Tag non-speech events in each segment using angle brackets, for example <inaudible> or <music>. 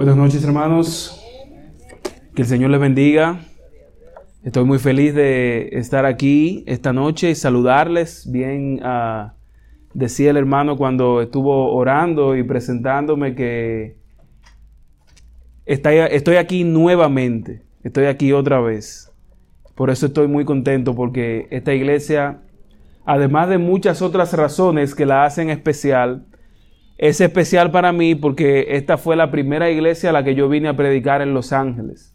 Buenas noches hermanos, que el Señor les bendiga. Estoy muy feliz de estar aquí esta noche y saludarles. Bien, ah, decía el hermano cuando estuvo orando y presentándome que estoy aquí nuevamente, estoy aquí otra vez. Por eso estoy muy contento porque esta iglesia, además de muchas otras razones que la hacen especial, es especial para mí porque esta fue la primera iglesia a la que yo vine a predicar en Los Ángeles.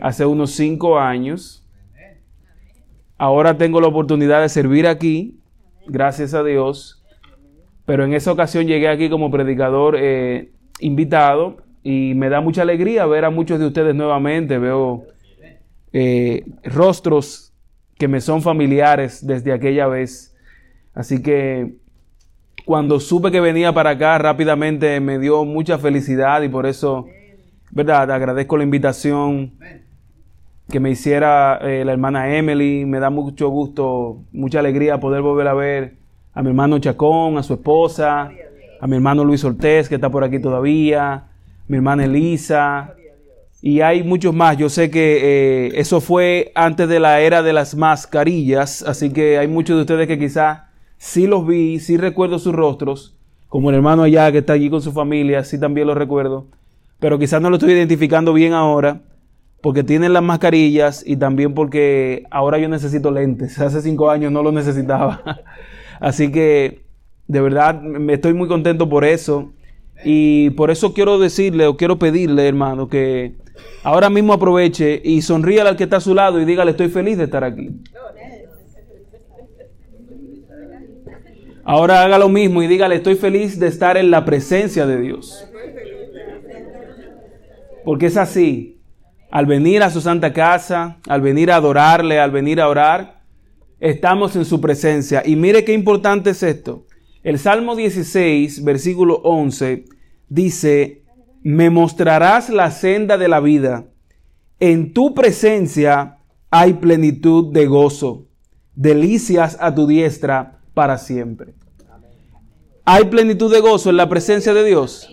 Hace unos cinco años. Ahora tengo la oportunidad de servir aquí, gracias a Dios. Pero en esa ocasión llegué aquí como predicador eh, invitado y me da mucha alegría ver a muchos de ustedes nuevamente. Veo eh, rostros que me son familiares desde aquella vez. Así que cuando supe que venía para acá, rápidamente me dio mucha felicidad y por eso, ¿verdad? Agradezco la invitación que me hiciera eh, la hermana Emily. Me da mucho gusto, mucha alegría poder volver a ver a mi hermano Chacón, a su esposa, a mi hermano Luis Ortez, que está por aquí todavía, mi hermana Elisa. Y hay muchos más. Yo sé que eh, eso fue antes de la era de las mascarillas, así que hay muchos de ustedes que quizás sí los vi, sí recuerdo sus rostros, como el hermano allá que está allí con su familia, sí también los recuerdo, pero quizás no lo estoy identificando bien ahora, porque tienen las mascarillas y también porque ahora yo necesito lentes, <laughs> hace cinco años no lo necesitaba, <laughs> así que de verdad me estoy muy contento por eso. Y por eso quiero decirle o quiero pedirle, hermano, que ahora mismo aproveche y sonríe al que está a su lado y dígale, estoy feliz de estar aquí. Ahora haga lo mismo y dígale, estoy feliz de estar en la presencia de Dios. Porque es así. Al venir a su santa casa, al venir a adorarle, al venir a orar, estamos en su presencia. Y mire qué importante es esto. El Salmo 16, versículo 11, dice, me mostrarás la senda de la vida. En tu presencia hay plenitud de gozo, delicias a tu diestra para siempre. ¿Hay plenitud de gozo en la presencia de Dios?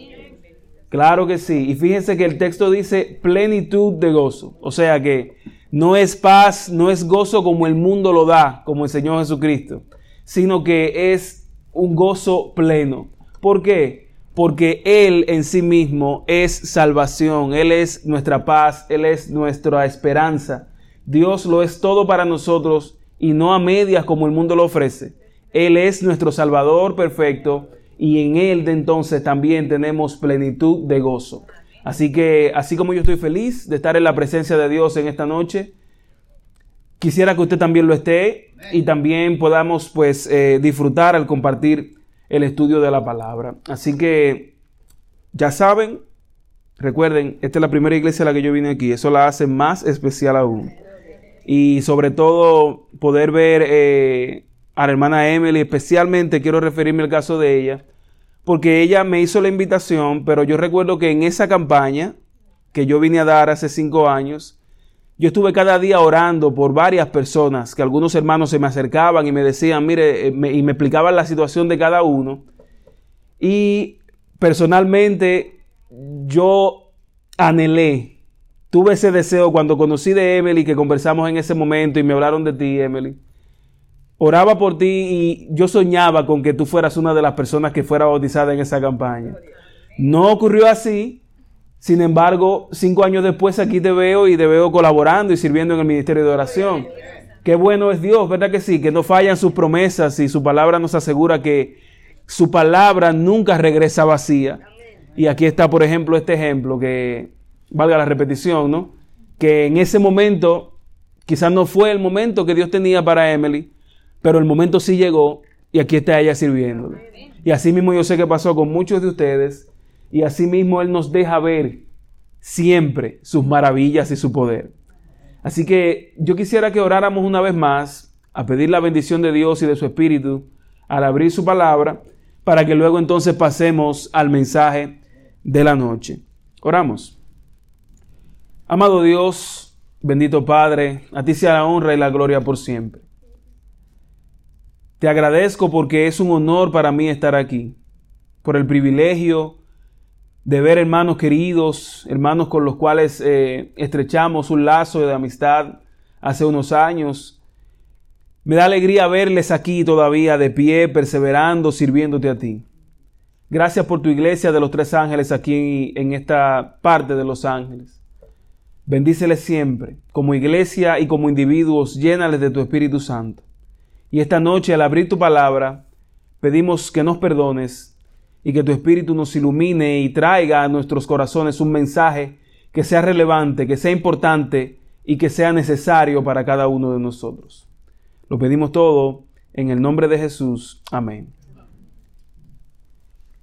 Claro que sí. Y fíjense que el texto dice plenitud de gozo. O sea que no es paz, no es gozo como el mundo lo da, como el Señor Jesucristo, sino que es un gozo pleno. ¿Por qué? Porque Él en sí mismo es salvación, Él es nuestra paz, Él es nuestra esperanza. Dios lo es todo para nosotros y no a medias como el mundo lo ofrece. Él es nuestro Salvador perfecto y en Él de entonces también tenemos plenitud de gozo. Así que, así como yo estoy feliz de estar en la presencia de Dios en esta noche, quisiera que usted también lo esté y también podamos pues eh, disfrutar al compartir el estudio de la palabra. Así que, ya saben, recuerden, esta es la primera iglesia a la que yo vine aquí, eso la hace más especial aún. Y sobre todo poder ver... Eh, a la hermana Emily, especialmente quiero referirme al caso de ella, porque ella me hizo la invitación, pero yo recuerdo que en esa campaña que yo vine a dar hace cinco años, yo estuve cada día orando por varias personas, que algunos hermanos se me acercaban y me decían, mire, eh, y me explicaban la situación de cada uno. Y personalmente yo anhelé, tuve ese deseo cuando conocí de Emily, que conversamos en ese momento y me hablaron de ti, Emily oraba por ti y yo soñaba con que tú fueras una de las personas que fuera bautizada en esa campaña. No ocurrió así. Sin embargo, cinco años después aquí te veo y te veo colaborando y sirviendo en el ministerio de oración. Qué bueno es Dios, ¿verdad que sí? Que no fallan sus promesas y su palabra nos asegura que su palabra nunca regresa vacía. Y aquí está, por ejemplo, este ejemplo que, valga la repetición, ¿no? Que en ese momento, quizás no fue el momento que Dios tenía para Emily, pero el momento sí llegó y aquí está ella sirviéndole. Y así mismo yo sé que pasó con muchos de ustedes y así mismo Él nos deja ver siempre sus maravillas y su poder. Así que yo quisiera que oráramos una vez más a pedir la bendición de Dios y de su Espíritu al abrir su palabra para que luego entonces pasemos al mensaje de la noche. Oramos. Amado Dios, bendito Padre, a ti sea la honra y la gloria por siempre. Te agradezco porque es un honor para mí estar aquí, por el privilegio de ver hermanos queridos, hermanos con los cuales eh, estrechamos un lazo de amistad hace unos años. Me da alegría verles aquí todavía de pie, perseverando, sirviéndote a ti. Gracias por tu iglesia de los tres ángeles aquí en esta parte de los ángeles. Bendíceles siempre, como iglesia y como individuos, llénales de tu Espíritu Santo. Y esta noche, al abrir tu palabra, pedimos que nos perdones y que tu Espíritu nos ilumine y traiga a nuestros corazones un mensaje que sea relevante, que sea importante y que sea necesario para cada uno de nosotros. Lo pedimos todo en el nombre de Jesús. Amén.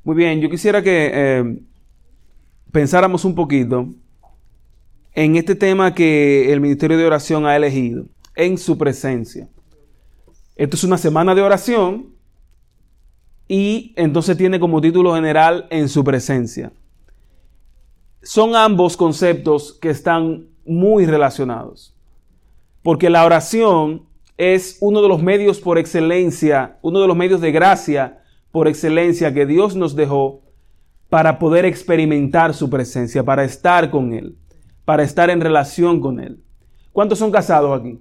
Muy bien, yo quisiera que eh, pensáramos un poquito en este tema que el Ministerio de Oración ha elegido, en su presencia. Esto es una semana de oración y entonces tiene como título general en su presencia. Son ambos conceptos que están muy relacionados, porque la oración es uno de los medios por excelencia, uno de los medios de gracia por excelencia que Dios nos dejó para poder experimentar su presencia, para estar con Él, para estar en relación con Él. ¿Cuántos son casados aquí?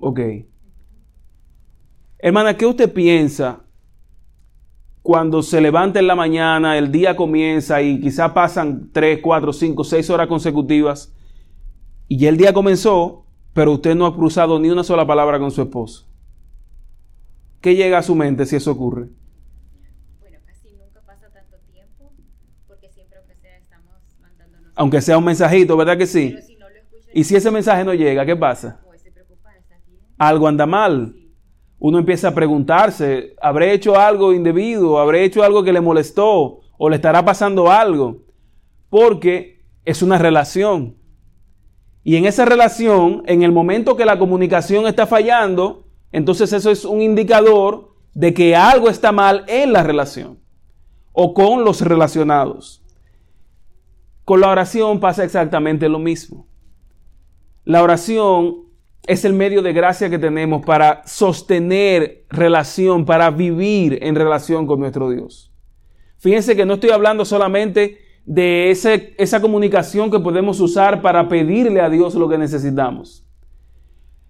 Ok. Hermana, ¿qué usted piensa cuando se levanta en la mañana, el día comienza y quizá pasan 3, 4, 5, 6 horas consecutivas y ya el día comenzó, pero usted no ha cruzado ni una sola palabra con su esposo? ¿Qué llega a su mente si eso ocurre? Bueno, casi nunca pasa tanto tiempo porque siempre aunque sea estamos mandándonos... Aunque sea un mensajito, ¿verdad que sí? y si ese mensaje no llega, ¿qué pasa? Algo anda mal uno empieza a preguntarse, ¿habré hecho algo indebido? ¿Habré hecho algo que le molestó? ¿O le estará pasando algo? Porque es una relación. Y en esa relación, en el momento que la comunicación está fallando, entonces eso es un indicador de que algo está mal en la relación o con los relacionados. Con la oración pasa exactamente lo mismo. La oración es el medio de gracia que tenemos para sostener relación, para vivir en relación con nuestro Dios. Fíjense que no estoy hablando solamente de esa comunicación que podemos usar para pedirle a Dios lo que necesitamos.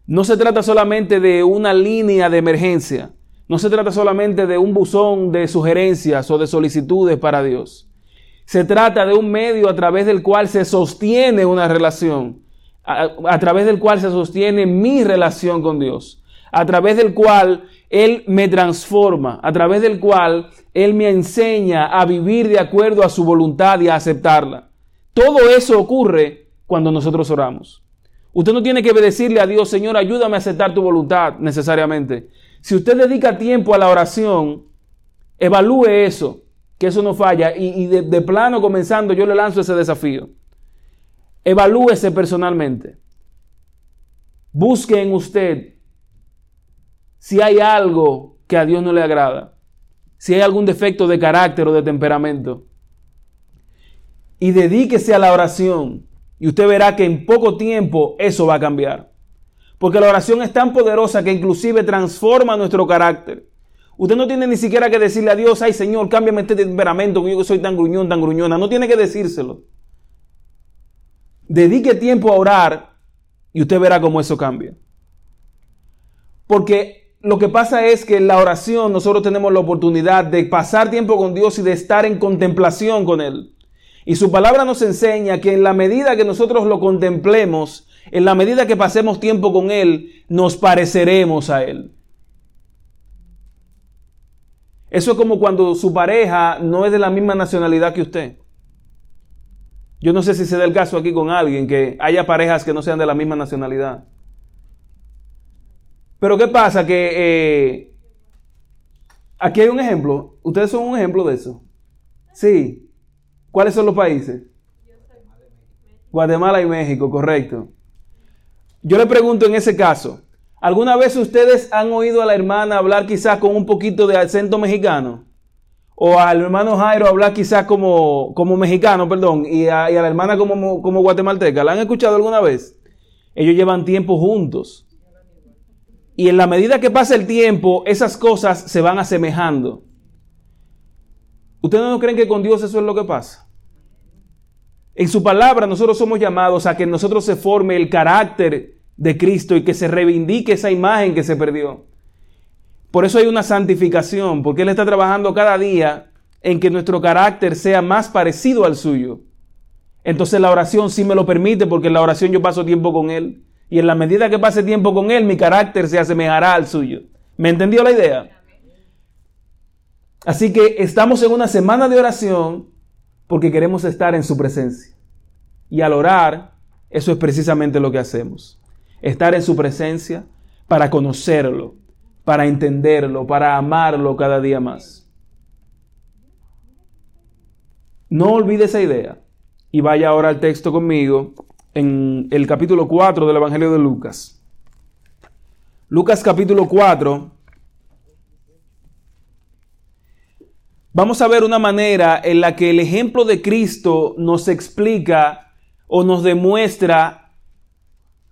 No se trata solamente de una línea de emergencia. No se trata solamente de un buzón de sugerencias o de solicitudes para Dios. Se trata de un medio a través del cual se sostiene una relación a, través del cual se sostiene mi relación con Dios, a través del cual Él me transforma, a través del cual Él me enseña a vivir de acuerdo a su voluntad y a aceptarla. Todo eso ocurre cuando nosotros oramos. Usted no tiene que decirle a Dios, Señor, ayúdame a aceptar tu voluntad necesariamente. Si usted dedica tiempo a la oración, evalúe eso, que eso no falla. Y, de, de plano comenzando, yo le lanzo ese desafío. Evalúese personalmente. Busque en usted si hay algo que a Dios no le agrada, si hay algún defecto de carácter o de temperamento. Y dedíquese a la oración y usted verá que en poco tiempo eso va a cambiar. Porque la oración es tan poderosa que inclusive transforma nuestro carácter. Usted no tiene ni siquiera que decirle a Dios, ay Señor, cámbiame este temperamento, que yo soy tan gruñón, tan gruñona. No tiene que decírselo. Dedique tiempo a orar y usted verá cómo eso cambia. Porque lo que pasa es que en la oración nosotros tenemos la oportunidad de pasar tiempo con Dios y de estar en contemplación con Él. Y su palabra nos enseña que en la medida que nosotros lo contemplemos, en la medida que pasemos tiempo con Él, nos pareceremos a Él. Eso es como cuando su pareja no es de la misma nacionalidad que usted. Yo no sé si se da el caso aquí con alguien que haya parejas que no sean de la misma nacionalidad. Pero ¿qué pasa? Que eh, aquí hay un ejemplo. Ustedes son un ejemplo de eso. Sí. ¿Cuáles son los países? Guatemala y México, correcto. Yo le pregunto en ese caso, ¿alguna vez ustedes han oído a la hermana hablar quizás con un poquito de acento mexicano? O al hermano Jairo hablar quizás como, como mexicano, perdón, y a, la hermana como, como guatemalteca. ¿La han escuchado alguna vez? Ellos llevan tiempo juntos. Y en la medida que pasa el tiempo, esas cosas se van asemejando. ¿Ustedes no creen que con Dios eso es lo que pasa? En su palabra nosotros somos llamados a que en nosotros se forme el carácter de Cristo y que se reivindique esa imagen que se perdió. Por eso hay una santificación, porque Él está trabajando cada día en que nuestro carácter sea más parecido al suyo. Entonces la oración sí me lo permite, porque en la oración yo paso tiempo con Él. Y en la medida que pase tiempo con Él, mi carácter se asemejará al suyo. ¿Me entendió la idea? Así que estamos en una semana de oración porque queremos estar en su presencia. Y al orar, eso es precisamente lo que hacemos. Estar en su presencia para conocerlo, para entenderlo, para amarlo cada día más. No olvide esa idea y vaya ahora al texto conmigo en el capítulo 4 del Evangelio de Lucas. Lucas capítulo 4 vamos a ver una manera en la que el ejemplo de Cristo nos explica o nos demuestra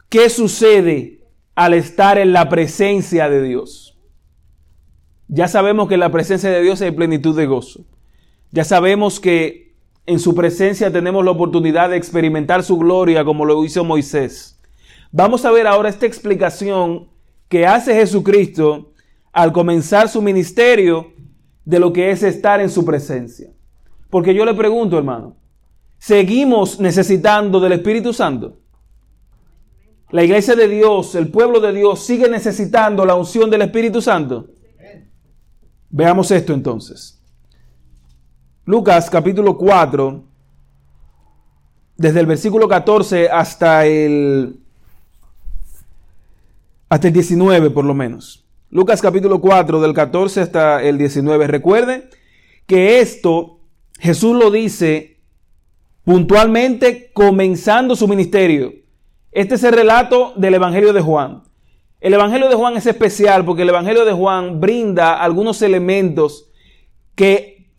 qué sucede al estar en la presencia de Dios. Ya sabemos que en la presencia de Dios hay plenitud de gozo. Ya sabemos que en su presencia tenemos la oportunidad de experimentar su gloria como lo hizo Moisés. Vamos a ver ahora esta explicación que hace Jesucristo al comenzar su ministerio de lo que es estar en su presencia. Porque yo le pregunto, hermano, ¿seguimos necesitando del Espíritu Santo? La iglesia de Dios, el pueblo de Dios, sigue necesitando la unción del Espíritu Santo. Veamos esto entonces. Lucas capítulo 4, desde el versículo 14 hasta el, hasta el 19 por lo menos. Lucas capítulo 4 del 14 hasta el 19. Recuerde que esto Jesús lo dice puntualmente comenzando su ministerio. Este es el relato del Evangelio de Juan. El Evangelio de Juan es especial porque el Evangelio de Juan brinda algunos elementos que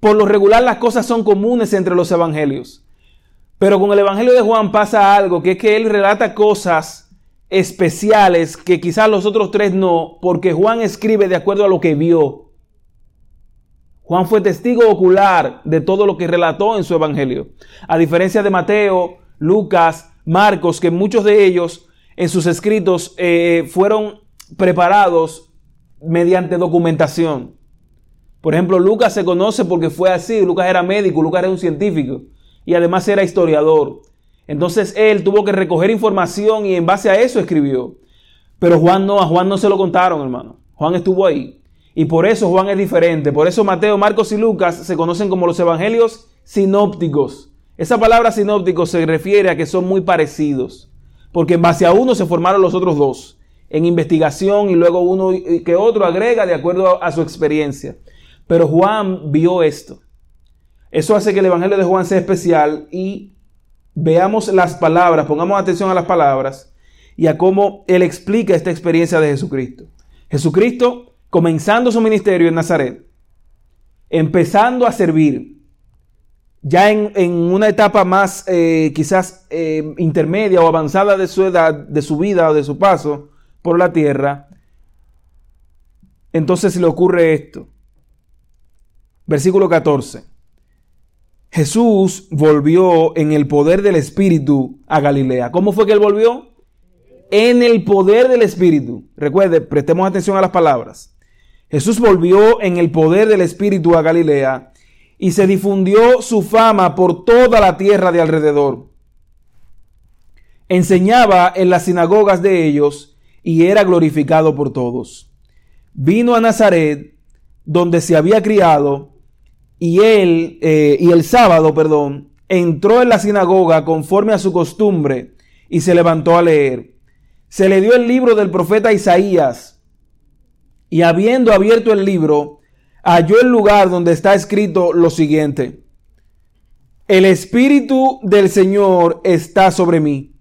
por lo regular las cosas son comunes entre los evangelios. Pero con el Evangelio de Juan pasa algo, que es que él relata cosas especiales que quizás los otros tres no, porque Juan escribe de acuerdo a lo que vio. Juan fue testigo ocular de todo lo que relató en su evangelio. A diferencia de Mateo, Lucas, Marcos, que muchos de ellos en sus escritos eh, fueron preparados mediante documentación. Por ejemplo, Lucas se conoce porque fue así. Lucas era médico, Lucas era un científico y además era historiador. Entonces él tuvo que recoger información y en base a eso escribió. Pero Juan no, a Juan no se lo contaron, hermano. Juan estuvo ahí. Y por eso Juan es diferente. Por eso Mateo, Marcos y Lucas se conocen como los evangelios sinópticos. Esa palabra sinóptico se refiere a que son muy parecidos. Porque en base a uno se formaron los otros dos. En investigación y luego uno que otro agrega de acuerdo a su experiencia. Pero Juan vio esto. Eso hace que el evangelio de Juan sea especial y veamos las palabras, pongamos atención a las palabras y a cómo él explica esta experiencia de Jesucristo. Jesucristo comenzando su ministerio en Nazaret, empezando a servir, ya en, una etapa más eh, quizás eh, intermedia o avanzada de su edad, de su vida o de su paso por la tierra, entonces le ocurre esto. Versículo 14. Jesús volvió en el poder del Espíritu a Galilea. ¿Cómo fue que él volvió? En el poder del Espíritu. Recuerde, prestemos atención a las palabras. Jesús volvió en el poder del Espíritu a Galilea y se difundió su fama por toda la tierra de alrededor. Enseñaba en las sinagogas de ellos y era glorificado por todos. Vino a Nazaret, donde se había criado, y él, eh, y el sábado, perdón, entró en la sinagoga conforme a su costumbre y se levantó a leer. Se le dio el libro del profeta Isaías y habiendo abierto el libro, halló el lugar donde está escrito lo siguiente. El Espíritu del Señor está sobre mí,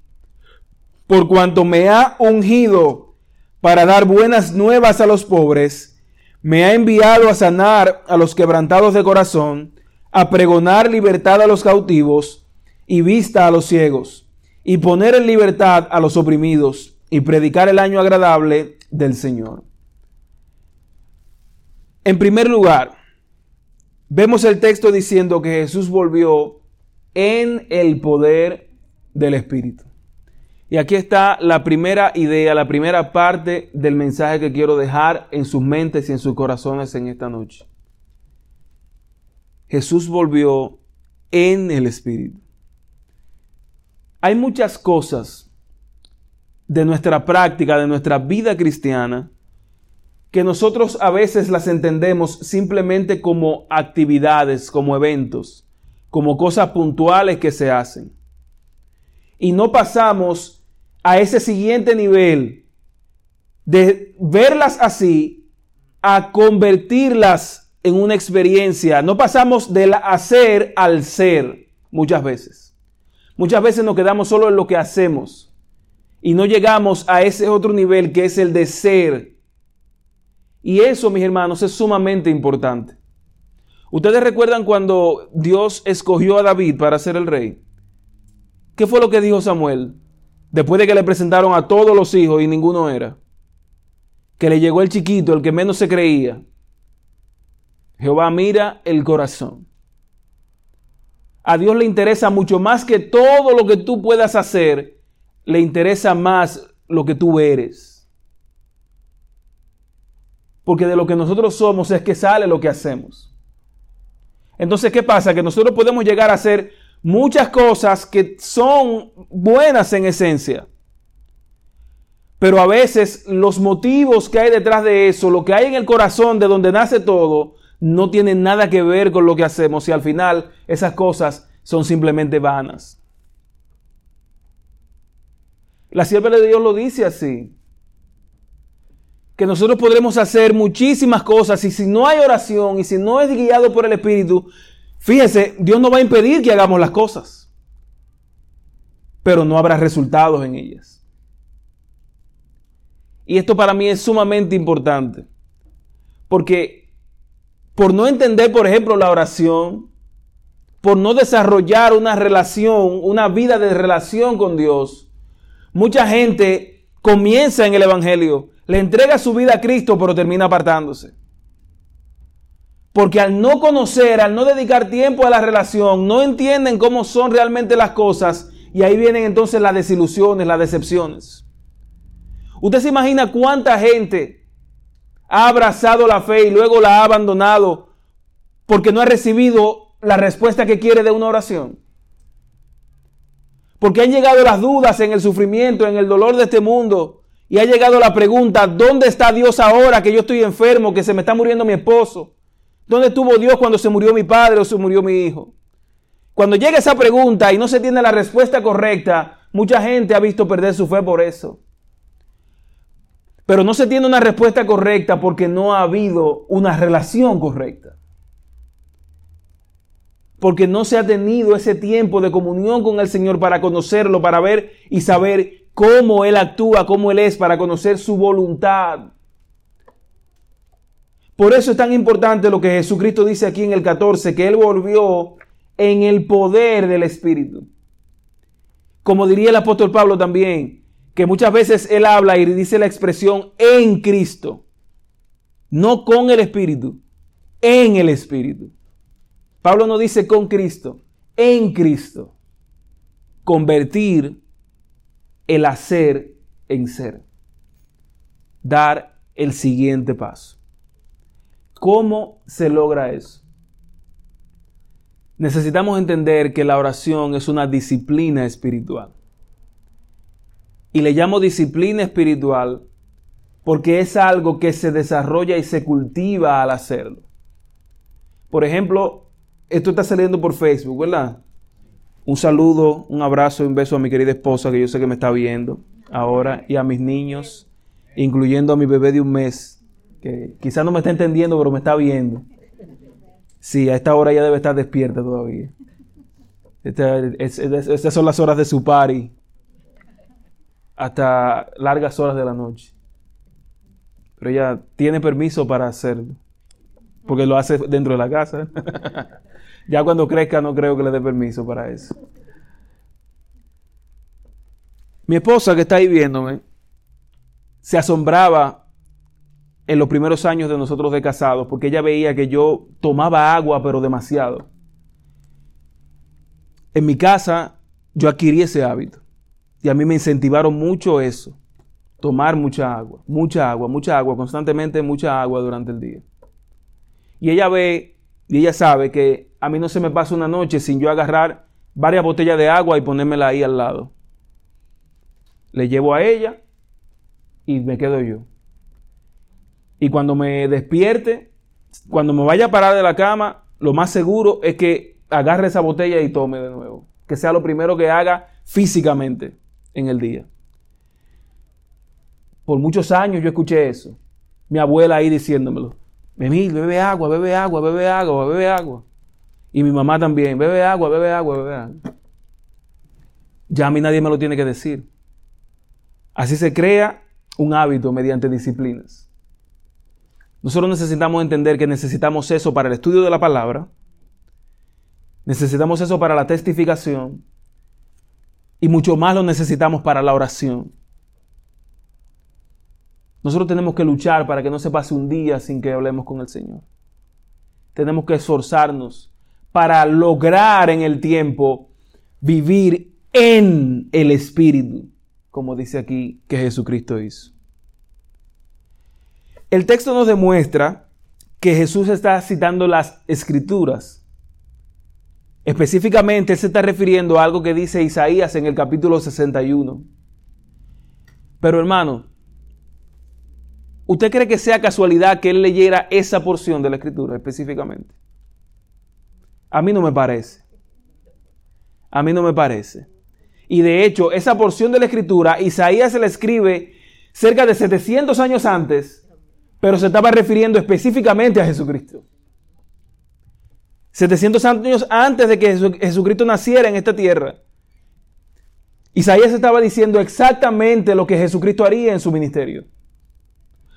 por cuanto me ha ungido para dar buenas nuevas a los pobres me ha enviado a sanar a los quebrantados de corazón, a pregonar libertad a los cautivos y vista a los ciegos, y poner en libertad a los oprimidos, y predicar el año agradable del Señor. En primer lugar, vemos el texto diciendo que Jesús volvió en el poder del Espíritu. Y aquí está la primera idea, la primera parte del mensaje que quiero dejar en sus mentes y en sus corazones en esta noche. Jesús volvió en el Espíritu. Hay muchas cosas de nuestra práctica, de nuestra vida cristiana, que nosotros a veces las entendemos simplemente como actividades, como eventos, como cosas puntuales que se hacen. Y no pasamos a ese siguiente nivel de verlas así a convertirlas en una experiencia. No pasamos del hacer al ser muchas veces. Muchas veces nos quedamos solo en lo que hacemos y no llegamos a ese otro nivel que es el de ser y eso, mis hermanos, es sumamente importante. Ustedes recuerdan cuando Dios escogió a David para ser el rey. ¿Qué fue lo que dijo Samuel? Después de que le presentaron a todos los hijos y ninguno era. Que le llegó el chiquito, el que menos se creía. Jehová mira el corazón. A Dios le interesa mucho más que todo lo que tú puedas hacer. Le interesa más lo que tú eres. Porque de lo que nosotros somos es que sale lo que hacemos. Entonces, ¿qué pasa? Que nosotros podemos llegar a hacer muchas cosas que son buenas en esencia. Pero a veces los motivos que hay detrás de eso, lo que hay en el corazón de donde nace todo, no tienen nada que ver con lo que hacemos y al final esas cosas son simplemente vanas. La sierva de Dios lo dice así que nosotros podremos hacer muchísimas cosas y si no hay oración y si no es guiado por el Espíritu, fíjese, Dios no va a impedir que hagamos las cosas, pero no habrá resultados en ellas. Y esto para mí es sumamente importante, porque por no entender, por ejemplo, la oración, por no desarrollar una relación, una vida de relación con Dios, mucha gente comienza en el Evangelio le entrega su vida a Cristo, pero termina apartándose. Porque al no conocer, al no dedicar tiempo a la relación, no entienden cómo son realmente las cosas y ahí vienen entonces las desilusiones, las decepciones. Usted se imagina cuánta gente ha abrazado la fe y luego la ha abandonado porque no ha recibido la respuesta que quiere de una oración. Porque han llegado las dudas en el sufrimiento, en el dolor de este mundo, y ha llegado la pregunta, ¿dónde está Dios ahora que yo estoy enfermo, que se me está muriendo mi esposo? ¿Dónde estuvo Dios cuando se murió mi padre o se murió mi hijo? Cuando llega esa pregunta y no se tiene la respuesta correcta, mucha gente ha visto perder su fe por eso. Pero no se tiene una respuesta correcta porque no ha habido una relación correcta. Porque no se ha tenido ese tiempo de comunión con el Señor para conocerlo, para ver y saber cómo Él actúa, cómo Él es, para conocer su voluntad. Por eso es tan importante lo que Jesucristo dice aquí en el 14, que Él volvió en el poder del Espíritu. Como diría el apóstol Pablo también, que muchas veces Él habla y dice la expresión en Cristo, no con el Espíritu, en el Espíritu. Pablo no dice con Cristo, en Cristo. Convertir el hacer en ser. Dar el siguiente paso. ¿Cómo se logra eso? Necesitamos entender que la oración es una disciplina espiritual. Y le llamo disciplina espiritual porque es algo que se desarrolla y se cultiva al hacerlo. Por ejemplo, esto está saliendo por Facebook, ¿verdad? Un saludo, un abrazo un beso a mi querida esposa que yo sé que me está viendo ahora y a mis niños, incluyendo a mi bebé de un mes, que quizás no me está entendiendo, pero me está viendo. Sí, a esta hora ya debe estar despierta todavía. Estas son las horas de su party. Hasta largas horas de la noche. Pero ella tiene permiso para hacerlo. Porque lo hace dentro de la casa. <laughs> Ya cuando crezca no creo que le dé permiso para eso. Mi esposa que está ahí viéndome se asombraba en los primeros años de nosotros de casados, porque ella veía que yo tomaba agua, pero demasiado. En mi casa yo adquirí ese hábito y a mí me incentivaron mucho eso, tomar mucha agua, mucha agua, mucha agua, constantemente mucha agua durante el día. Y ella ve y ella sabe que a mí no se me pasa una noche sin yo agarrar varias botellas de agua y ponérmela ahí al lado. Le llevo a ella y me quedo yo. Y cuando me despierte, cuando me vaya a parar de la cama, lo más seguro es que agarre esa botella y tome de nuevo. Que sea lo primero que haga físicamente en el día. Por muchos años yo escuché eso. Mi abuela ahí diciéndomelo. Emil, bebe agua, bebe agua, bebe agua, bebe agua. Y mi mamá también, bebe agua, bebe agua, bebe agua. Ya a mí nadie me lo tiene que decir. Así se crea un hábito mediante disciplinas. Nosotros necesitamos entender que necesitamos eso para el estudio de la palabra, necesitamos eso para la testificación y mucho más lo necesitamos para la oración. Nosotros tenemos que luchar para que no se pase un día sin que hablemos con el Señor. Tenemos que esforzarnos para lograr en el tiempo vivir en el Espíritu, como dice aquí que Jesucristo hizo. El texto nos demuestra que Jesús está citando las escrituras. Específicamente se está refiriendo a algo que dice Isaías en el capítulo 61. Pero hermano, ¿usted cree que sea casualidad que él leyera esa porción de la escritura específicamente? A mí no me parece. A mí no me parece. Y de hecho, esa porción de la escritura, Isaías se la escribe cerca de 700 años antes pero se estaba refiriendo específicamente a Jesucristo. 700 años antes de que Jesucristo naciera en esta tierra. Isaías estaba diciendo exactamente lo que Jesucristo haría en su ministerio.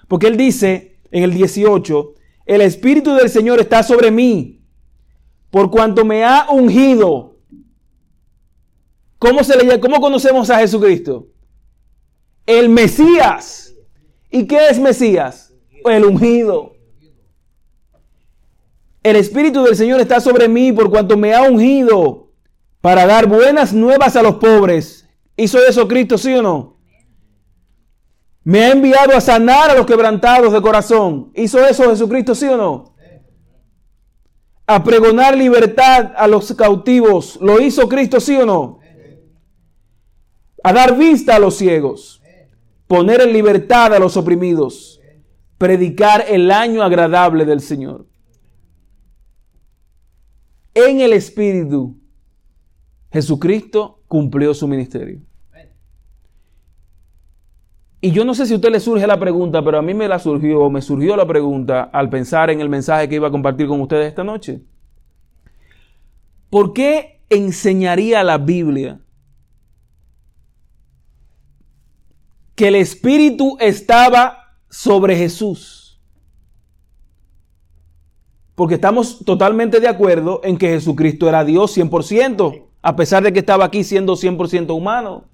Porque él dice en el 18, el Espíritu del Señor está sobre mí, por cuanto me ha ungido. ¿Cómo, se le, ¿Cómo conocemos a Jesucristo? El Mesías. ¿Y qué es Mesías? el ungido. El Espíritu del Señor está sobre mí por cuanto me ha ungido para dar buenas nuevas a los pobres. ¿Hizo eso Cristo, sí o no? Me ha enviado a sanar a los quebrantados de corazón. ¿Hizo eso Jesucristo, sí o no? A pregonar libertad a los cautivos. ¿Lo hizo Cristo, sí o no? A dar vista a los ciegos. Poner en libertad a los oprimidos predicar el año agradable del Señor. En el Espíritu, Jesucristo cumplió su ministerio. Y yo no sé si a usted le surge la pregunta, pero a mí me la surgió, me surgió la pregunta al pensar en el mensaje que iba a compartir con ustedes esta noche. ¿Por qué enseñaría la Biblia que el Espíritu estaba sobre Jesús. Porque estamos totalmente de acuerdo en que Jesucristo era Dios 100%, a pesar de que estaba aquí siendo 100% humano.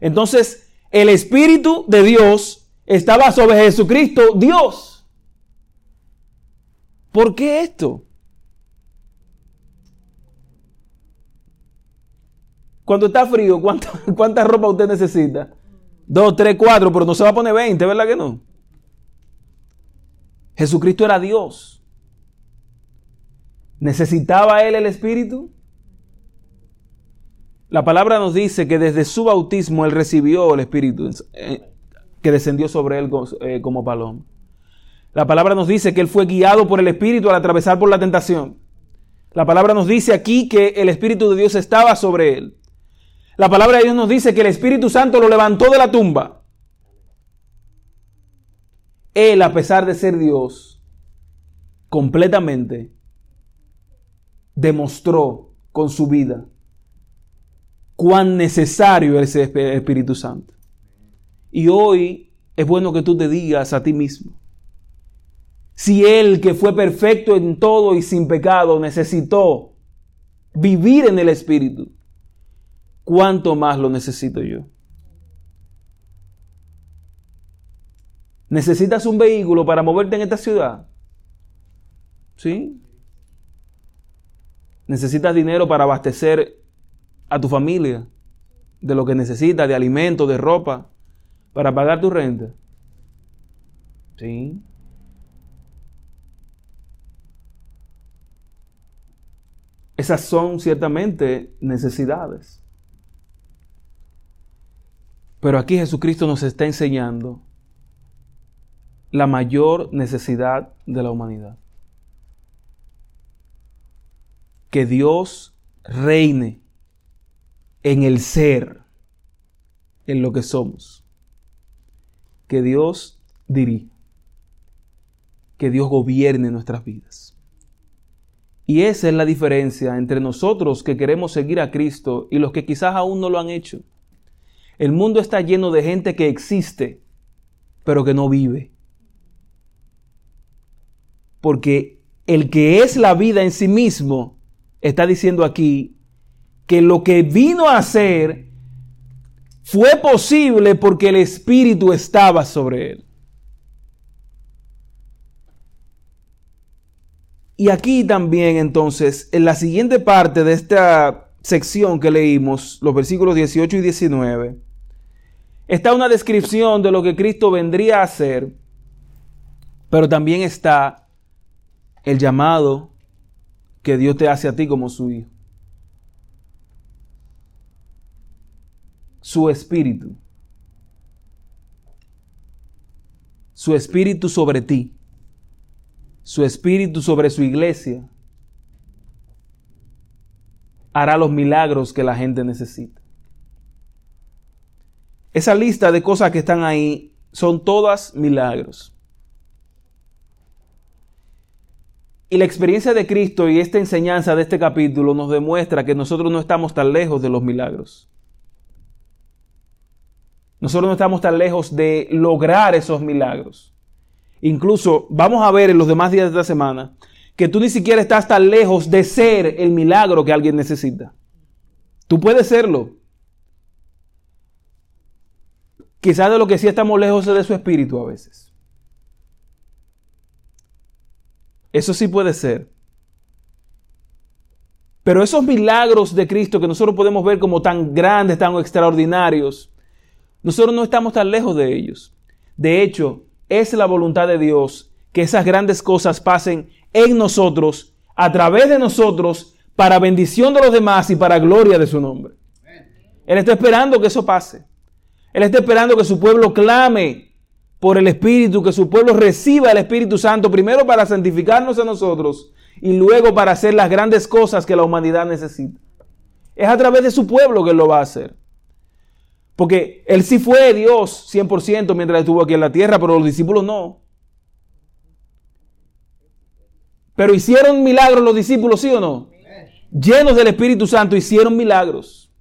Entonces, el Espíritu de Dios estaba sobre Jesucristo, Dios. ¿Por qué esto? Cuando está frío, ¿cuánta, <laughs> cuánta ropa usted necesita? Dos, tres, cuatro, pero no se va a poner 20, ¿verdad que no? Jesucristo era Dios. ¿Necesitaba él el Espíritu? La palabra nos dice que desde su bautismo él recibió el Espíritu eh, que descendió sobre él eh, como paloma. La palabra nos dice que él fue guiado por el Espíritu al atravesar por la tentación. La palabra nos dice aquí que el Espíritu de Dios estaba sobre él. La palabra de Dios nos dice que el Espíritu Santo lo levantó de la tumba. Él, a pesar de ser Dios, completamente demostró con su vida cuán necesario es el Espíritu Santo. Y hoy es bueno que tú te digas a ti mismo, si Él que fue perfecto en todo y sin pecado necesitó vivir en el Espíritu, ¿cuánto más lo necesito yo? ¿Necesitas un vehículo para moverte en esta ciudad? ¿Sí? ¿Necesitas dinero para abastecer a tu familia de lo que necesitas, de alimentos, de ropa, para pagar tu renta? ¿Sí? Esas son ciertamente necesidades. Pero aquí Jesucristo nos está enseñando la mayor necesidad de la humanidad. Que Dios reine en el ser, en lo que somos. Que Dios dirija. Que Dios gobierne nuestras vidas. Y esa es la diferencia entre nosotros que queremos seguir a Cristo y los que quizás aún no lo han hecho. El mundo está lleno de gente que existe, pero que no vive. Porque el que es la vida en sí mismo está diciendo aquí que lo que vino a hacer fue posible porque el Espíritu estaba sobre él. Y aquí también entonces, en la siguiente parte de esta sección que leímos, los versículos 18 y 19, está una descripción de lo que Cristo vendría a hacer, pero también está el llamado que Dios te hace a ti como su hijo. Su espíritu. Su espíritu sobre ti su espíritu sobre su iglesia, hará los milagros que la gente necesita. Esa lista de cosas que están ahí son todas milagros. Y la experiencia de Cristo y esta enseñanza de este capítulo nos demuestra que nosotros no estamos tan lejos de los milagros. Nosotros no estamos tan lejos de lograr esos milagros. Incluso vamos a ver en los demás días de esta semana que tú ni siquiera estás tan lejos de ser el milagro que alguien necesita. Tú puedes serlo. Quizás de lo que sí estamos lejos es de su espíritu a veces. Eso sí puede ser. Pero esos milagros de Cristo que nosotros podemos ver como tan grandes, tan extraordinarios, nosotros no estamos tan lejos de ellos. De hecho, es la voluntad de Dios que esas grandes cosas pasen en nosotros, a través de nosotros, para bendición de los demás y para gloria de su nombre. Él está esperando que eso pase. Él está esperando que su pueblo clame por el Espíritu, que su pueblo reciba el Espíritu Santo, primero para santificarnos a nosotros y luego para hacer las grandes cosas que la humanidad necesita. Es a través de su pueblo que él lo va a hacer. Porque él sí fue Dios 100% mientras estuvo aquí en la tierra, pero los discípulos no. Pero hicieron milagros los discípulos, ¿sí o no? Llenos del Espíritu Santo, hicieron milagros.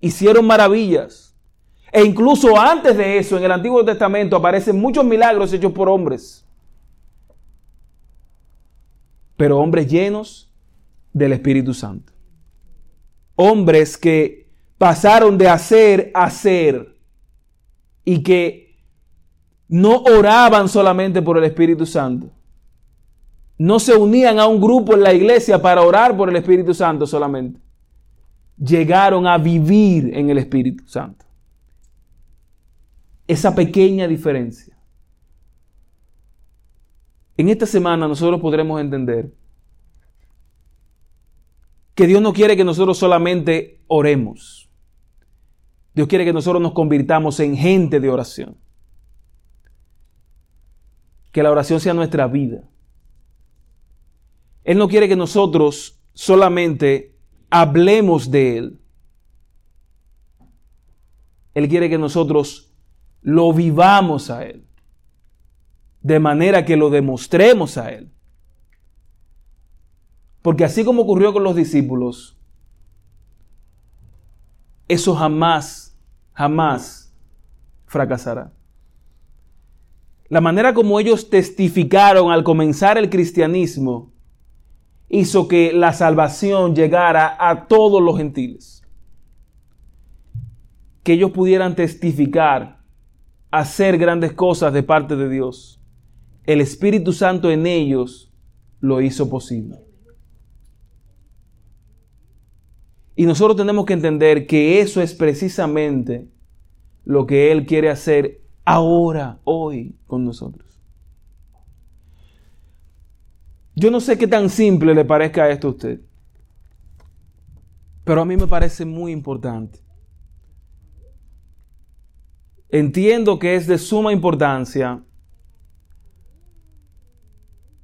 Hicieron maravillas. E incluso antes de eso, en el Antiguo Testamento aparecen muchos milagros hechos por hombres. Pero hombres llenos del Espíritu Santo. Hombres que pasaron de hacer a ser y que no oraban solamente por el Espíritu Santo. No se unían a un grupo en la iglesia para orar por el Espíritu Santo solamente. Llegaron a vivir en el Espíritu Santo. Esa pequeña diferencia. En esta semana nosotros podremos entender que Dios no quiere que nosotros solamente oremos. Dios quiere que nosotros nos convirtamos en gente de oración. Que la oración sea nuestra vida. Él no quiere que nosotros solamente hablemos de Él. Él quiere que nosotros lo vivamos a Él. De manera que lo demostremos a Él. Porque así como ocurrió con los discípulos, eso jamás jamás fracasará. La manera como ellos testificaron al comenzar el cristianismo hizo que la salvación llegara a todos los gentiles. Que ellos pudieran testificar hacer grandes cosas de parte de Dios, el Espíritu Santo en ellos lo hizo posible. Y nosotros tenemos que entender que eso es precisamente lo que Él quiere hacer ahora, hoy, con nosotros. Yo no sé qué tan simple le parezca esto a usted, pero a mí me parece muy importante. Entiendo que es de suma importancia,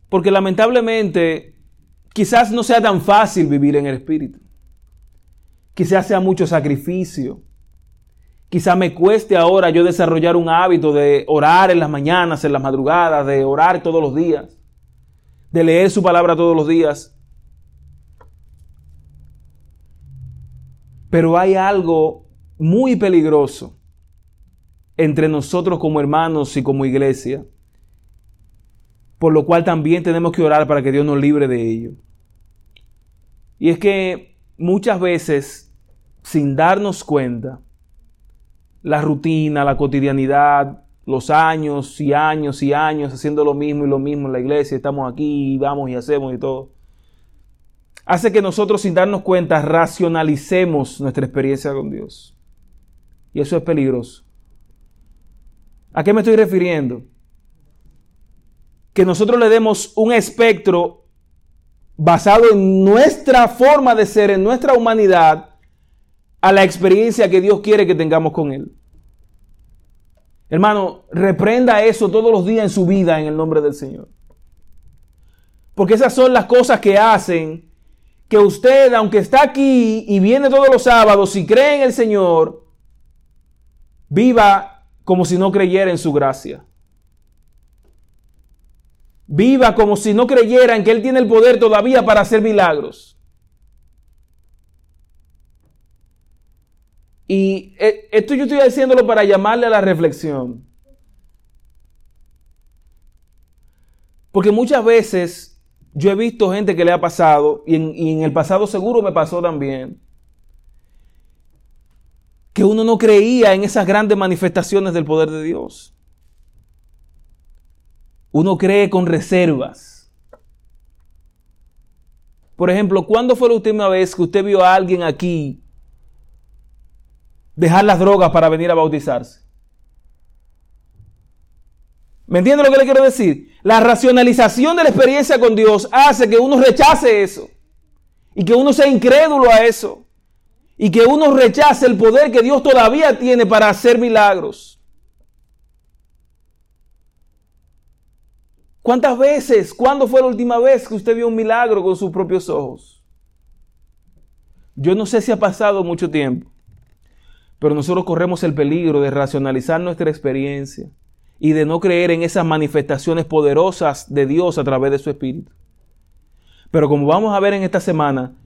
porque lamentablemente quizás no sea tan fácil vivir en el Espíritu. Quizás sea mucho sacrificio. Quizás me cueste ahora yo desarrollar un hábito de orar en las mañanas, en las madrugadas, de orar todos los días de leer su palabra todos los días. Pero hay algo muy peligroso entre nosotros como hermanos y como iglesia, por lo cual también tenemos que orar para que Dios nos libre de ello. Y es que muchas veces, sin darnos cuenta, la rutina, la cotidianidad, los años y años y años haciendo lo mismo y lo mismo en la iglesia, estamos aquí y vamos y hacemos y todo, hace que nosotros sin darnos cuenta racionalicemos nuestra experiencia con Dios. Y eso es peligroso. ¿A qué me estoy refiriendo? Que nosotros le demos un espectro basado en nuestra forma de ser, en nuestra humanidad, a la experiencia que Dios quiere que tengamos con Él. Hermano, reprenda eso todos los días en su vida en el nombre del Señor. Porque esas son las cosas que hacen que usted, aunque está aquí y viene todos los sábados y cree en el Señor, viva como si no creyera en su gracia. Viva como si no creyera en que Él tiene el poder todavía para hacer milagros. Y eh, esto yo estoy haciéndolo para llamarle a la reflexión. Porque muchas veces yo he visto gente que le ha pasado, y en, y en, el pasado seguro me pasó también, que uno no creía en esas grandes manifestaciones del poder de Dios. Uno cree con reservas. Por ejemplo, ¿cuándo fue la última vez que usted vio a alguien aquí dejar las drogas para venir a bautizarse. ¿Me entiende lo que le quiero decir? La racionalización de la experiencia con Dios hace que uno rechace eso. Y que uno sea incrédulo a eso. Y que uno rechace el poder que Dios todavía tiene para hacer milagros. ¿Cuántas veces, cuándo fue la última vez que usted vio un milagro con sus propios ojos? Yo no sé si ha pasado mucho tiempo. Pero nosotros corremos el peligro de racionalizar nuestra experiencia y de no creer en esas manifestaciones poderosas de Dios a través de su Espíritu. Pero como vamos a ver en esta semana,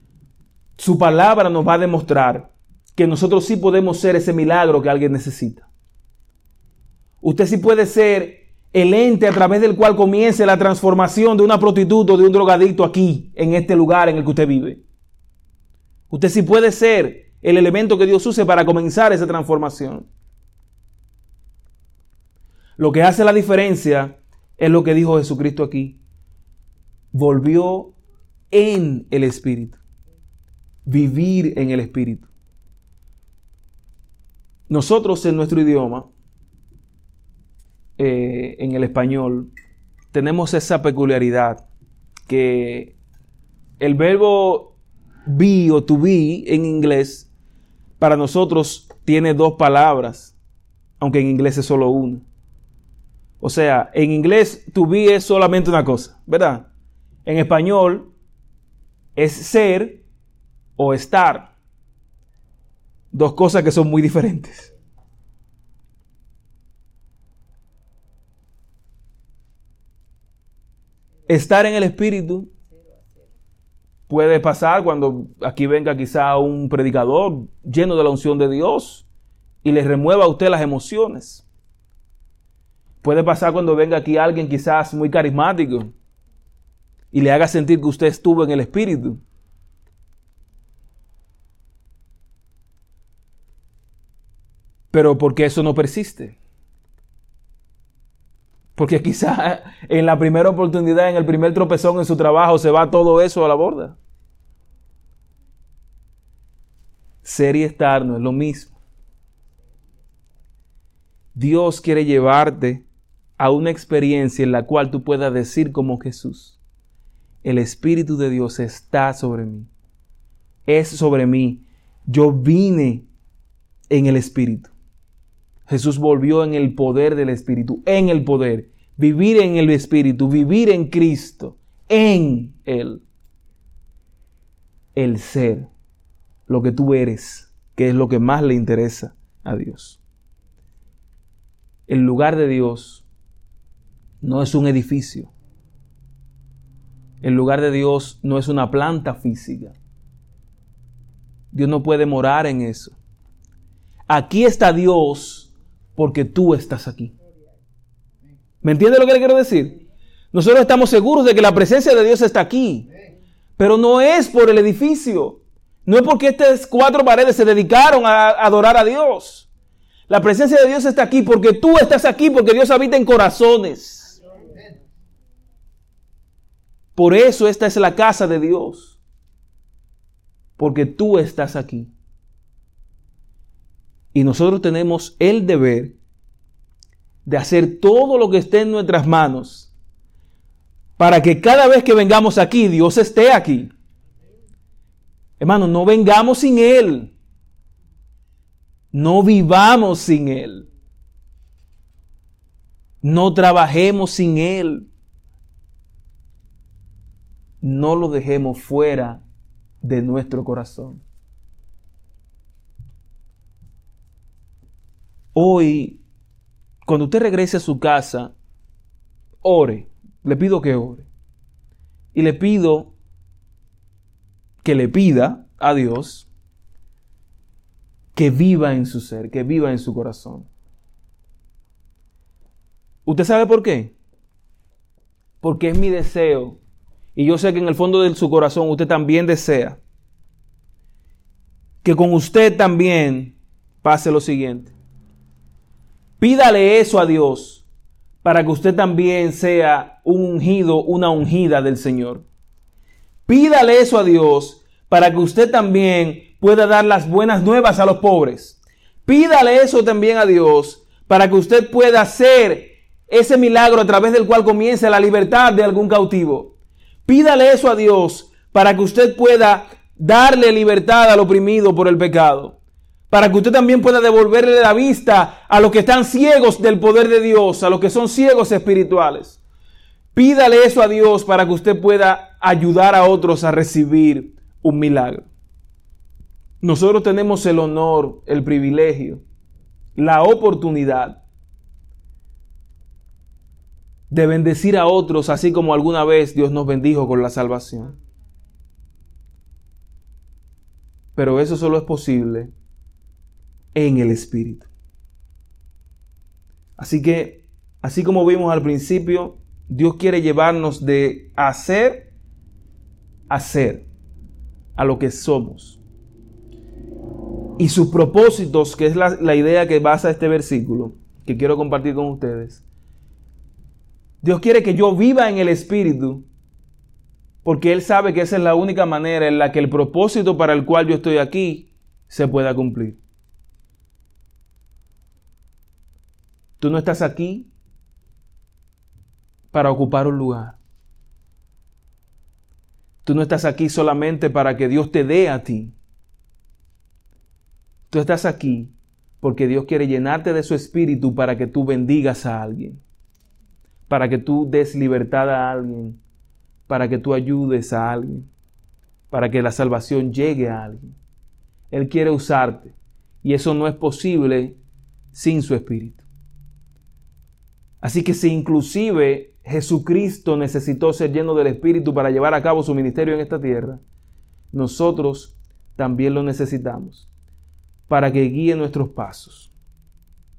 su palabra nos va a demostrar que nosotros sí podemos ser ese milagro que alguien necesita. Usted sí puede ser el ente a través del cual comience la transformación de una prostituta o de un drogadicto aquí, en este lugar en el que usted vive. Usted sí puede ser el elemento que Dios use para comenzar esa transformación. Lo que hace la diferencia es lo que dijo Jesucristo aquí. Volvió en el Espíritu. Vivir en el Espíritu. Nosotros en nuestro idioma, eh, en el español, tenemos esa peculiaridad que el verbo be o to be en inglés para nosotros tiene dos palabras, aunque en inglés es solo una. O sea, en inglés to be es solamente una cosa, ¿verdad? En español es ser o estar. Dos cosas que son muy diferentes. Estar en el Espíritu Puede pasar cuando aquí venga quizá un predicador lleno de la unción de Dios y le remueva a usted las emociones. Puede pasar cuando venga aquí alguien quizás muy carismático y le haga sentir que usted estuvo en el Espíritu. Pero porque eso no persiste. Porque quizá en la primera oportunidad, en el primer tropezón en su trabajo, se va todo eso a la borda. Ser y estar no es lo mismo. Dios quiere llevarte a una experiencia en la cual tú puedas decir como Jesús, el Espíritu de Dios está sobre mí, es sobre mí. Yo vine en el Espíritu. Jesús volvió en el poder del Espíritu, en el poder. Vivir en el Espíritu, vivir en Cristo, en Él. El ser, lo que tú eres, que es lo que más le interesa a Dios. El lugar de Dios no es un edificio. El lugar de Dios no es una planta física. Dios no puede morar en eso. Aquí está Dios porque tú estás aquí. ¿Me entiende lo que le quiero decir? Nosotros estamos seguros de que la presencia de Dios está aquí, pero no es por el edificio. No es porque estas cuatro paredes se dedicaron a adorar a Dios. La presencia de Dios está aquí porque tú estás aquí, porque Dios habita en corazones. Por eso esta es la casa de Dios. Porque tú estás aquí. Y nosotros tenemos el deber de hacer todo lo que esté en nuestras manos para que cada vez que vengamos aquí, Dios esté aquí. Hermano, no vengamos sin Él. No vivamos sin Él. No trabajemos sin Él. No lo dejemos fuera de nuestro corazón. Hoy, cuando usted regrese a su casa, ore. Le pido que ore. Y le pido que le pida a Dios que viva en su ser, que viva en su corazón. ¿Usted sabe por qué? Porque es mi deseo. Y yo sé que en el fondo de su corazón usted también desea que con usted también pase lo siguiente. Pídale eso a Dios para que usted también sea un ungido, una ungida del Señor. Pídale eso a Dios para que usted también pueda dar las buenas nuevas a los pobres. Pídale eso también a Dios para que usted pueda hacer ese milagro a través del cual comience la libertad de algún cautivo. Pídale eso a Dios para que usted pueda darle libertad al oprimido por el pecado para que usted también pueda devolverle la vista a los que están ciegos del poder de Dios, a los que son ciegos espirituales. Pídale eso a Dios para que usted pueda ayudar a otros a recibir un milagro. Nosotros tenemos el honor, el privilegio, la oportunidad de bendecir a otros así como alguna vez Dios nos bendijo con la salvación. Pero eso solo es posible en el Espíritu. Así que, así como vimos al principio, Dios quiere llevarnos de hacer a ser, a lo que somos. Y sus propósitos, que es la, la idea que basa este versículo, que quiero compartir con ustedes. Dios quiere que yo viva en el Espíritu, porque Él sabe que esa es la única manera en la que el propósito para el cual yo estoy aquí se pueda cumplir. Tú no estás aquí para ocupar un lugar. Tú no estás aquí solamente para que Dios te dé a ti. Tú estás aquí porque Dios quiere llenarte de su espíritu para que tú bendigas a alguien, para que tú des libertad a alguien, para que tú ayudes a alguien, para que la salvación llegue a alguien. Él quiere usarte y eso no es posible sin su espíritu. Así que si inclusive Jesucristo necesitó ser lleno del Espíritu para llevar a cabo su ministerio en esta tierra, nosotros también lo necesitamos para que guíe nuestros pasos,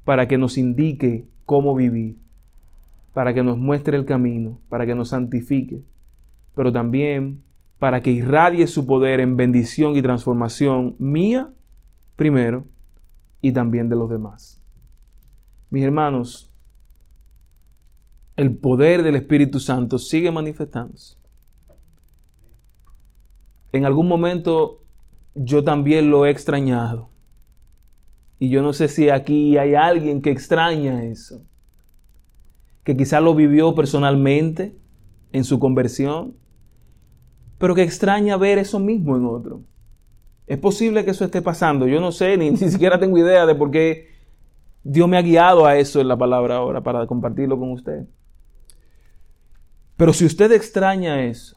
para que nos indique cómo vivir, para que nos muestre el camino, para que nos santifique, pero también para que irradie su poder en bendición y transformación mía primero y también de los demás. Mis hermanos, el poder del Espíritu Santo sigue manifestándose. En algún momento yo también lo he extrañado. Y yo no sé si aquí hay alguien que extraña eso. Que quizá lo vivió personalmente en su conversión, pero que extraña ver eso mismo en otro. Es posible que eso esté pasando. Yo no sé, ni, <laughs> ni siquiera tengo idea de por qué Dios me ha guiado a eso en la palabra ahora para compartirlo con usted. Pero si usted extraña eso,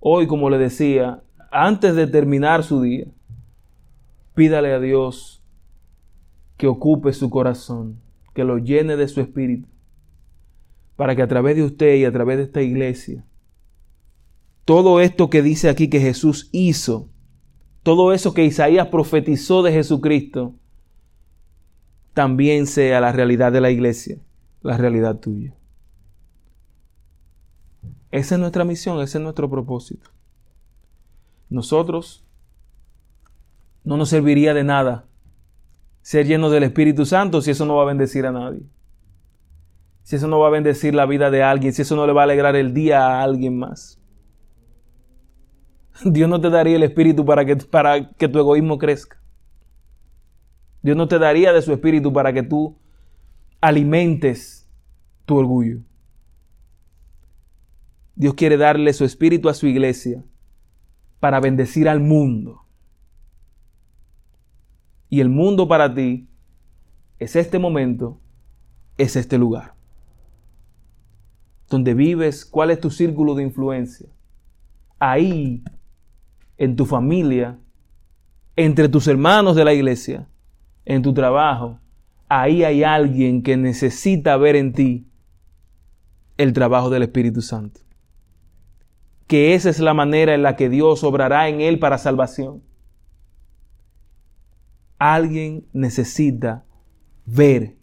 hoy como le decía, antes de terminar su día, pídale a Dios que ocupe su corazón, que lo llene de su espíritu, para que a través de usted y a través de esta iglesia, todo esto que dice aquí que Jesús hizo, todo eso que Isaías profetizó de Jesucristo, también sea la realidad de la iglesia, la realidad tuya. Esa es nuestra misión, ese es nuestro propósito. Nosotros no nos serviría de nada ser llenos del Espíritu Santo si eso no va a bendecir a nadie. Si eso no va a bendecir la vida de alguien, si eso no le va a alegrar el día a alguien más. <laughs> Dios no te daría el Espíritu para que, para que tu egoísmo crezca. Dios no te daría de su Espíritu para que tú alimentes tu orgullo. Dios quiere darle su espíritu a su iglesia para bendecir al mundo. Y el mundo para ti es este momento, es este lugar. Donde vives, cuál es tu círculo de influencia. Ahí, en tu familia, entre tus hermanos de la iglesia, en tu trabajo, ahí hay alguien que necesita ver en ti el trabajo del Espíritu Santo que esa es la manera en la que Dios obrará en él para salvación. Alguien necesita ver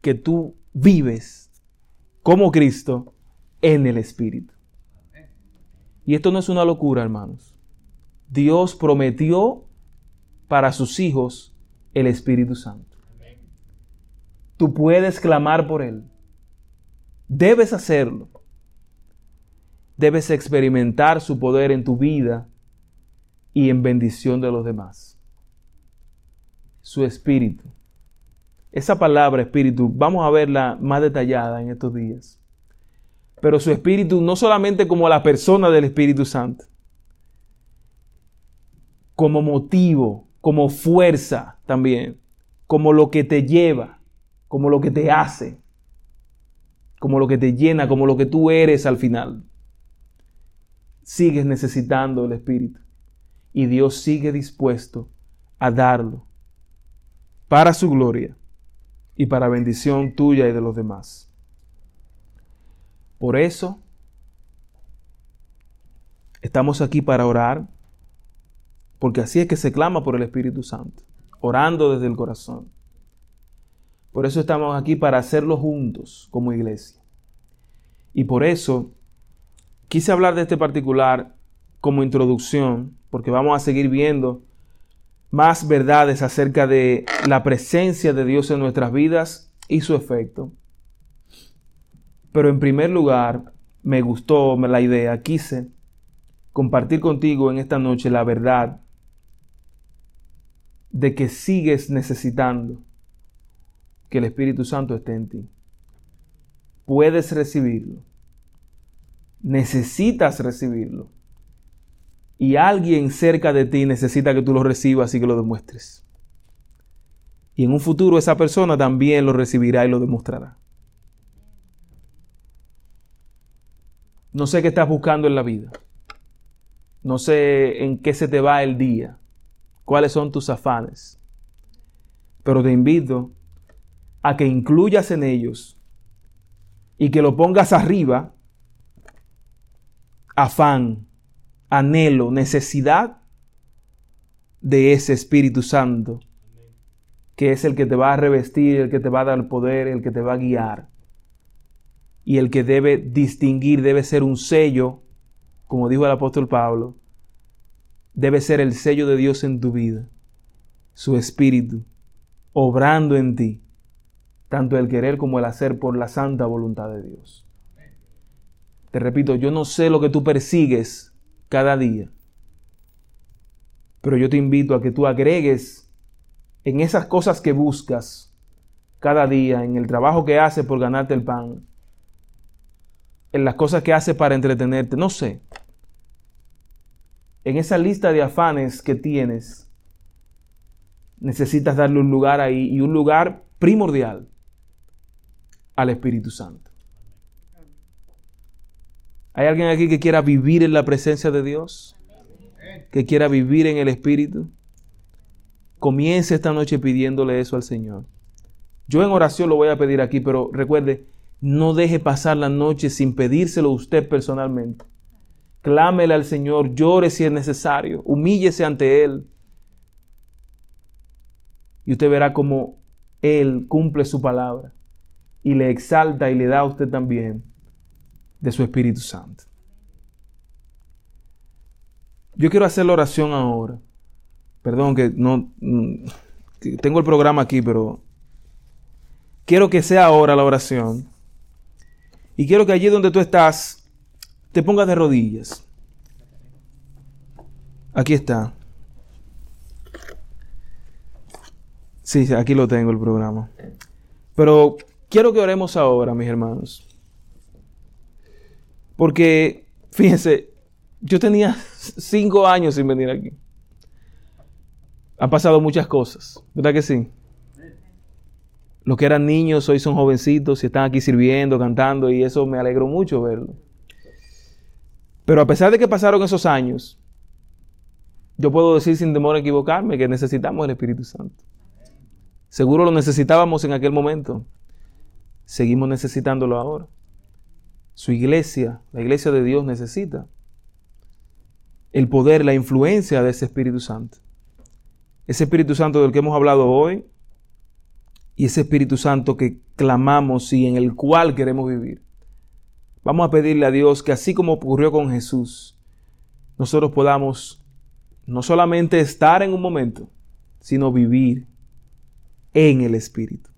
que tú vives como Cristo en el Espíritu. Y esto no es una locura, hermanos. Dios prometió para sus hijos el Espíritu Santo. Tú puedes clamar por Él. Debes hacerlo debes experimentar su poder en tu vida y en bendición de los demás. Su espíritu. Esa palabra espíritu, vamos a verla más detallada en estos días. Pero su espíritu no solamente como la persona del Espíritu Santo, como motivo, como fuerza también, como lo que te lleva, como lo que te hace, como lo que te llena, como lo que tú eres al final sigues necesitando el Espíritu. Y Dios sigue dispuesto a darlo para su gloria y para bendición tuya y de los demás. Por eso, estamos aquí para orar, porque así es que se clama por el Espíritu Santo, orando desde el corazón. Por eso estamos aquí para hacerlo juntos como iglesia. Y por eso Quise hablar de este particular como introducción, porque vamos a seguir viendo más verdades acerca de la presencia de Dios en nuestras vidas y su efecto. Pero en primer lugar, me gustó la idea, quise compartir contigo en esta noche la verdad de que sigues necesitando que el Espíritu Santo esté en ti. Puedes recibirlo necesitas recibirlo. Y alguien cerca de ti necesita que tú lo recibas y que lo demuestres. Y en un futuro esa persona también lo recibirá y lo demostrará. No sé qué estás buscando en la vida. No sé en qué se te va el día. Cuáles son tus afanes. Pero te invito a que incluyas en ellos y que lo pongas arriba afán, anhelo, necesidad de ese Espíritu Santo, que es el que te va a revestir, el que te va a dar poder, el que te va a guiar, y el que debe distinguir, debe ser un sello, como dijo el apóstol Pablo, debe ser el sello de Dios en tu vida, su Espíritu, obrando en ti tanto el querer como el hacer por la santa voluntad de Dios. Te repito, yo no sé lo que tú persigues cada día, pero yo te invito a que tú agregues en esas cosas que buscas cada día, en el trabajo que haces por ganarte el pan, en las cosas que haces para entretenerte, no sé, en esa lista de afanes que tienes, necesitas darle un lugar ahí y un lugar primordial al Espíritu Santo. ¿Hay alguien aquí que quiera vivir en la presencia de Dios? Que quiera vivir en el Espíritu. Comience esta noche pidiéndole eso al Señor. Yo en oración lo voy a pedir aquí, pero recuerde, no deje pasar la noche sin pedírselo usted personalmente. Clámele al Señor, llore si es necesario, humíllese ante Él. Y usted verá cómo Él cumple su palabra y le exalta y le da a usted también de su Espíritu Santo. Yo quiero hacer la oración ahora. Perdón que no mm, tengo el programa aquí, pero quiero que sea ahora la oración. Y quiero que allí donde tú estás te pongas de rodillas. Aquí está. Sí, aquí lo tengo el programa. Pero Quiero que oremos ahora, mis hermanos. Porque, fíjense, yo tenía <laughs> cinco años sin venir aquí. Han pasado muchas cosas, ¿verdad que sí? Los que eran niños hoy son jovencitos y están aquí sirviendo, cantando y eso me alegro mucho verlo. Pero a pesar de que pasaron esos años, yo puedo decir sin temor a equivocarme que necesitamos el Espíritu Santo. Seguro lo necesitábamos en aquel momento seguimos necesitándolo ahora. Su iglesia, la iglesia de Dios necesita el poder, la influencia de ese Espíritu Santo. Ese Espíritu Santo del que hemos hablado hoy y ese Espíritu Santo que clamamos y en el cual queremos vivir. Vamos a pedirle a Dios que así como ocurrió con Jesús, nosotros podamos no solamente estar en un momento, sino vivir en el Espíritu.